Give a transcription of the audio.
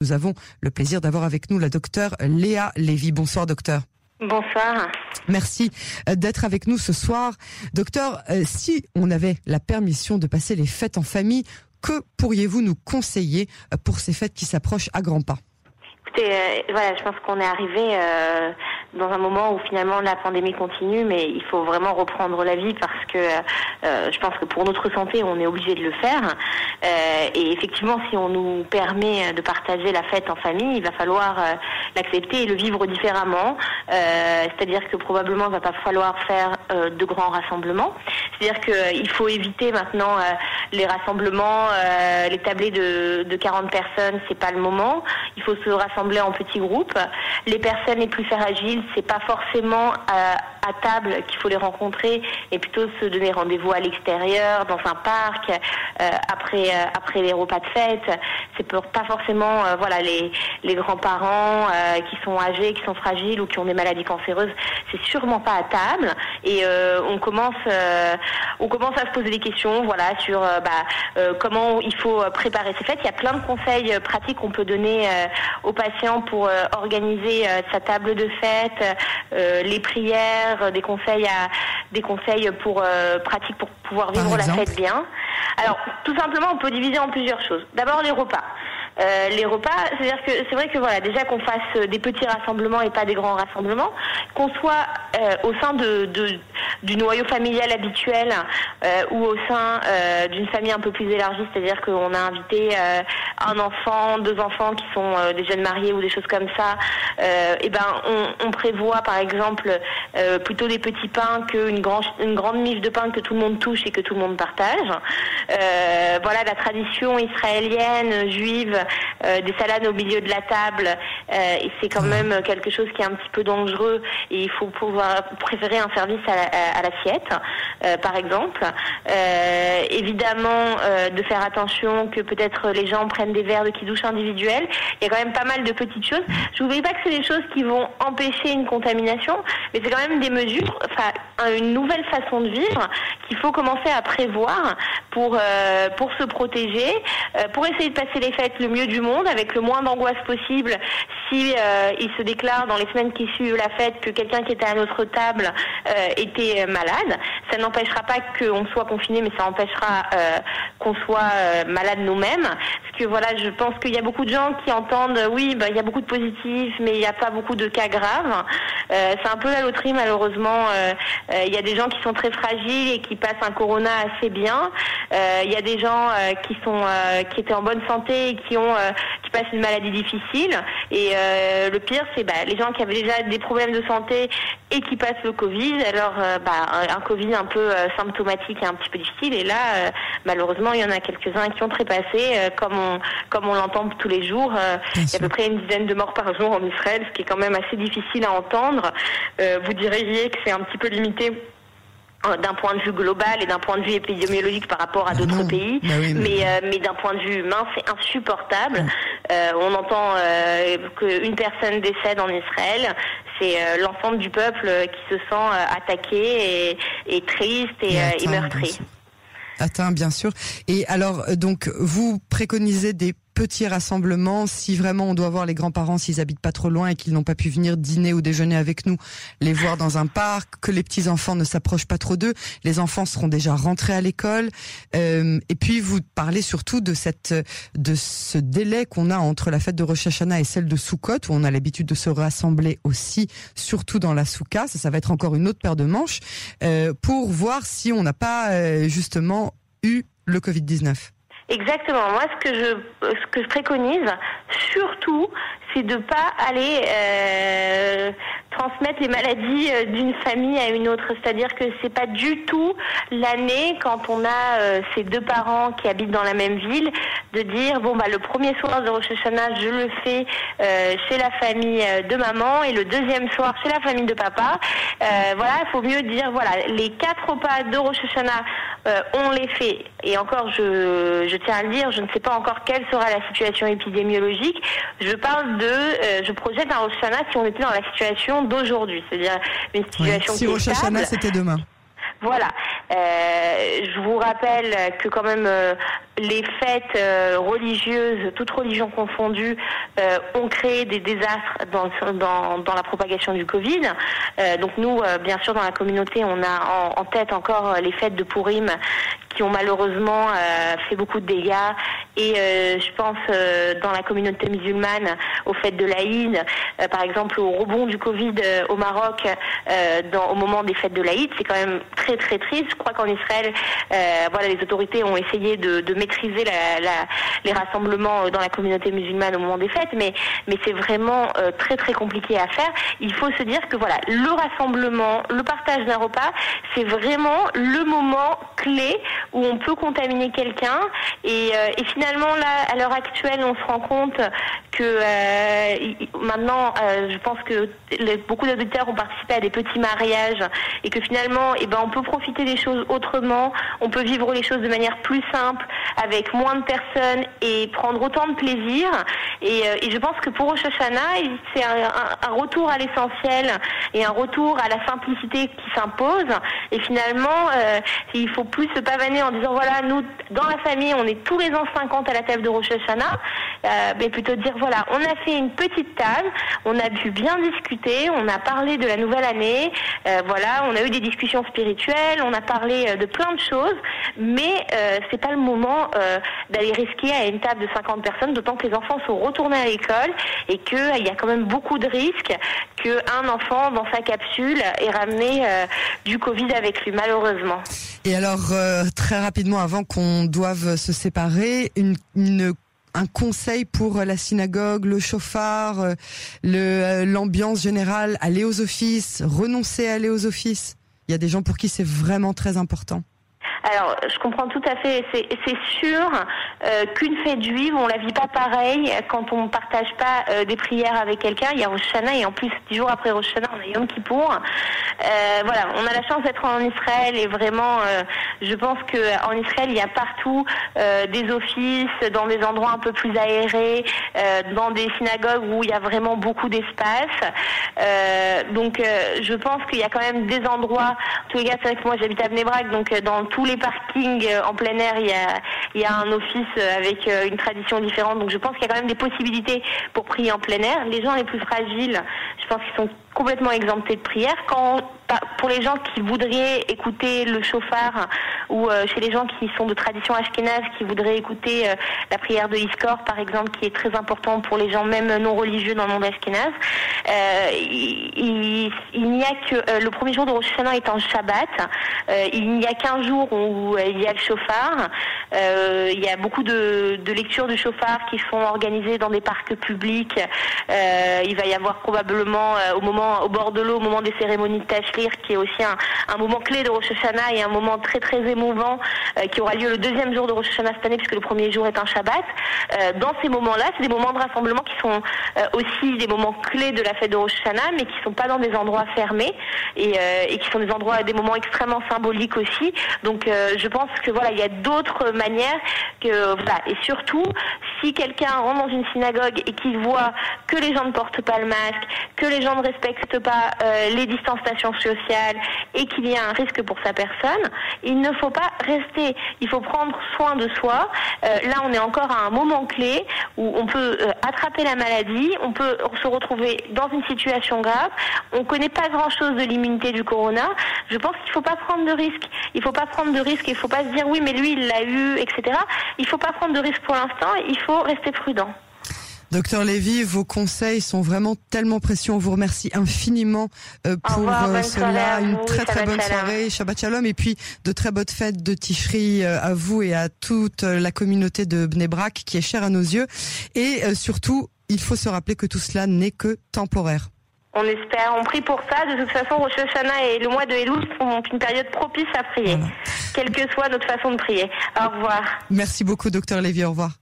Nous avons le plaisir d'avoir avec nous la docteure Léa Lévy. Bonsoir docteur. Bonsoir. Merci euh, d'être avec nous ce soir. Docteur, euh, si on avait la permission de passer les fêtes en famille, que pourriez-vous nous conseiller euh, pour ces fêtes qui s'approchent à grands pas? Écoutez, voilà, je pense qu'on est arrivé dans un moment où finalement la pandémie continue, mais il faut vraiment reprendre la vie parce que euh, je pense que pour notre santé, on est obligé de le faire. Euh, et effectivement, si on nous permet de partager la fête en famille, il va falloir euh, l'accepter et le vivre différemment. C'est-à-dire que probablement, il va pas falloir faire de grands rassemblements. C'est-à-dire qu'il faut éviter maintenant les rassemblements, les tablés de, de 40 personnes, c'est pas le moment. Il faut se rassembler en petits groupes. Les personnes les plus fragiles c'est pas forcément à, table qu'il faut les rencontrer, et plutôt se donner rendez-vous à l'extérieur, dans un parc, euh, après euh, après les repas de fête. C'est pas forcément euh, voilà les les grands-parents qui sont âgés, qui sont fragiles ou qui ont des maladies cancéreuses. C'est sûrement pas à table. Et on commence on commence à se poser des questions, voilà, sur bah, comment il faut préparer ces fêtes. Il y a plein de conseils pratiques qu'on peut donner aux patients pour organiser sa table de fête les prières, des conseils à des conseils pour euh, pratiques pour pouvoir vivre la fête bien. Alors tout simplement, on peut diviser en plusieurs choses. D'abord les repas. Euh, les repas, c'est-à-dire que c'est vrai que voilà, déjà qu'on fasse des petits rassemblements et pas des grands rassemblements, qu'on soit au sein de, du noyau familial habituel ou au sein d'une famille un peu plus élargie, c'est-à-dire qu'on a invité un enfant, deux enfants qui sont des jeunes mariés ou des choses comme ça, et ben on, prévoit par exemple euh, plutôt des petits pains qu'une grande une grande miche de pain que tout le monde touche et que tout le monde partage. Euh, voilà la tradition israélienne juive euh, des salades au milieu de la table et c'est quand même quelque chose qui est un petit peu dangereux et il faut pouvoir préférer un service à, l'assiette par exemple. évidemment de faire attention que peut-être les gens prennent des verres de qui douche individuels. Il y a quand même pas mal de petites choses. Je vous dis pas que c'est des choses qui vont empêcher une contamination, mais c'est quand même des mesures, enfin une nouvelle façon de vivre qu'il faut commencer à prévoir pour euh, pour se protéger, euh, pour essayer de passer les fêtes le mieux du monde avec le moins d'angoisse possible. Si euh, il se déclare dans les semaines qui suivent la fête que quelqu'un qui était à notre table était malade, ça n'empêchera pas qu'on soit confiné, mais ça empêchera qu'on soit malade nous-mêmes. Parce que voilà, je pense qu'il y a beaucoup de gens qui entendent, oui, bah, il y a beaucoup de positifs, mais il n'y a pas beaucoup de cas graves. Euh, c'est un peu la loterie malheureusement. Euh, euh, il y a des gens qui sont très fragiles et qui passent un corona assez bien. Il y a des gens qui sont qui étaient en bonne santé et qui ont qui passent une maladie difficile. Et le pire, c'est bah, les gens qui avaient déjà des problèmes de santé et qui passent le Covid. Alors, bah, un Covid un peu symptomatique et un petit peu difficile. Et là, malheureusement, il y en a quelques-uns qui ont trépassé, comme on comme on l'entend tous les jours. il y a à peu près une dizaine de morts par jour en Israël, ce qui est quand même assez difficile à entendre. Euh, vous diriez que c'est un petit peu limité euh, d'un point de vue global et d'un point de vue épidémiologique par rapport à ah d'autres pays, bah mais euh, mais, d'un point de vue humain, c'est insupportable. on entend qu'une personne décède en Israël, c'est l'ensemble du peuple qui se sent attaqué et, triste et, et meurtri. Atteint, bien sûr. Et alors, donc, vous préconisez des petits rassemblements, si vraiment on doit voir les grands-parents s'ils habitent pas trop loin et qu'ils n'ont pas pu venir dîner ou déjeuner avec nous, les voir dans un parc, que les petits enfants ne s'approchent pas trop d'eux, les enfants seront déjà rentrés à l'école, euh, et puis vous parlez surtout de cette de ce délai qu'on a entre la fête de Rosh Hashanah et celle de Sukkot où on a l'habitude de se rassembler aussi, surtout dans la souka, ça, ça va être encore une autre paire de manches euh, pour voir si on n'a pas euh, justement eu le Covid 19. Exactement. Moi, ce que je ce que je préconise, surtout, c'est de pas aller euh, transmettre les maladies euh, d'une famille à une autre. C'est-à-dire que c'est pas du tout l'année quand on a euh, ces deux parents qui habitent dans la même ville de dire bon bah le premier soir de Rosh je le fais euh, chez la famille de maman et le deuxième soir chez la famille de papa. voilà, il faut mieux dire voilà les quatre repas de Rosh on les fait et encore je je tiens à le dire je ne sais pas encore quelle sera la situation épidémiologique. Je parle de je projette un Rosh Hashanah si on était dans la situation d'aujourd'hui, c'est-à-dire une situation si qui c'était demain. Voilà. Je vous rappelle que quand même les fêtes religieuses, toutes religions confondues, ont créé des désastres dans, dans, dans la propagation du Covid. donc nous, bien sûr, dans la communauté, on a en tête encore les fêtes de Purim qui ont malheureusement fait beaucoup de dégâts. Et je pense dans la communauté musulmane au fait de l'Aïd, par exemple au rebond du Covid au Maroc au moment des fêtes de l'Aïd, c'est quand même très très triste. Je crois qu'en Israël, voilà, les autorités ont essayé de, maîtriser les rassemblements dans la communauté musulmane au moment des fêtes, mais mais c'est vraiment très très compliqué à faire. Il faut se dire que voilà, le rassemblement, le partage d'un repas, c'est vraiment le moment où on peut contaminer quelqu'un. Et, et finalement là, à l'heure actuelle, on se rend compte que euh, maintenant, euh, je pense que beaucoup d'auditeurs ont participé à des petits mariages et que finalement, eh ben, on peut profiter des choses autrement, on peut vivre les choses de manière plus simple, avec moins de personnes et prendre autant de plaisir. Et, euh, je pense que pour Rosh c'est un, retour à l'essentiel et un retour à la simplicité qui s'impose. Et finalement, euh, il faut plus se pavaner en disant voilà, nous, dans la famille, on est tous les ans 50 à la table de Rosh euh, mais plutôt dire voilà, on a fait une petite table, on a pu bien discuter, on a parlé de la nouvelle année, euh, voilà, on a eu des discussions spirituelles, on a parlé euh, de plein de choses, mais euh, c'est pas le moment d'aller risquer à une table de 50 personnes, d'autant que les enfants sont retournés à l'école et qu'il y a quand même beaucoup de risques qu'un enfant dans sa capsule ait ramené du Covid avec lui, malheureusement. Et alors, très rapidement, avant qu'on doive se séparer, une, une un conseil pour la synagogue, le chauffard, le l'ambiance générale, aller aux offices, renoncer à aller aux offices. Il y a des gens pour qui c'est vraiment très important. Alors, je comprends tout à fait. C'est sûr euh, qu'une fête juive, on la vit pas pareil quand on partage pas euh, des prières avec quelqu'un. Il y a Rosh Hashanah et en plus, dix jours après Rosh Hashanah, on a Yom Kippour. Euh, voilà, on a la chance d'être en Israël et vraiment, je pense que Israël, il y a partout des offices, dans des endroits un peu plus aérés, dans des synagogues où il y a vraiment beaucoup d'espace. donc, je pense qu'il y a quand même des endroits. En tous les cas, c'est vrai que moi, j'habite à Bnebrak, donc dans tous les parkings en plein air, il y a, un office avec une tradition différente. Donc, je pense qu'il y a quand même des possibilités pour prier en plein air. Les gens les plus fragiles, je pense qu'ils sont complètement exemptés de prière. Quand pour les gens qui voudraient écouter le chauffard ou euh, chez les gens qui sont de tradition ashkénaze qui voudraient écouter euh, la prière de Iskor par exemple qui est très important pour les gens même non religieux dans le monde ashkénaze. Euh, il, n'y a que le premier jour de Rosh Hashanah est en Shabbat. Il n'y a qu'un jour où il y a le chauffard. Il y a beaucoup de, lectures du chauffard qui sont organisées dans des parcs publics. Il va y avoir probablement au moment au bord de l'eau au moment des cérémonies de Qui est aussi un, moment clé de Rosh Hashanah et un moment très très émouvant euh, qui aura lieu le deuxième jour de Rosh Hashanah cette année puisque le premier jour est un Shabbat. Euh, dans ces moments-là, c'est des moments de rassemblement qui sont euh, aussi des moments clés de la fête de Rosh Hashanah mais qui sont pas dans des endroits fermés et, et qui sont des endroits des moments extrêmement symboliques aussi. Donc je pense que voilà, il y a d'autres manières que voilà et surtout si quelqu'un rentre dans une synagogue et qu'il voit que les gens ne portent pas le masque, que les gens ne respectent pas les distanciations sociale et qu'il y a un risque pour sa personne, il ne faut pas rester. Il faut prendre soin de soi. Euh, là, on est encore à un moment clé où on peut euh, attraper la maladie, on peut se retrouver dans une situation grave. On ne connaît pas grand-chose de l'immunité du corona. Je pense qu'il ne faut pas prendre de risques. Il ne faut pas prendre de risques. Il ne faut pas se dire oui, mais lui, il l'a eu, etc. Il ne faut pas prendre de risques pour l'instant. Il faut rester prudent. Docteur Lévy, vos conseils sont vraiment tellement précieux. On vous remercie infiniment euh, pour revoir, euh, cela. Une vous, très très bonne soirée, Shabbat Shalom, et puis de très bonnes fêtes de Tishri euh, à vous et à toute la communauté de Bnebrak qui est chère à nos yeux. Et euh, surtout, il faut se rappeler que tout cela n'est que temporaire. On espère, on prie pour ça. De toute façon, Rosh Hashanah et le mois de Elul sont une période propice à prier, Voilà. quelle que soit notre façon de prier. Au revoir. Merci beaucoup, docteur Lévy. Au revoir.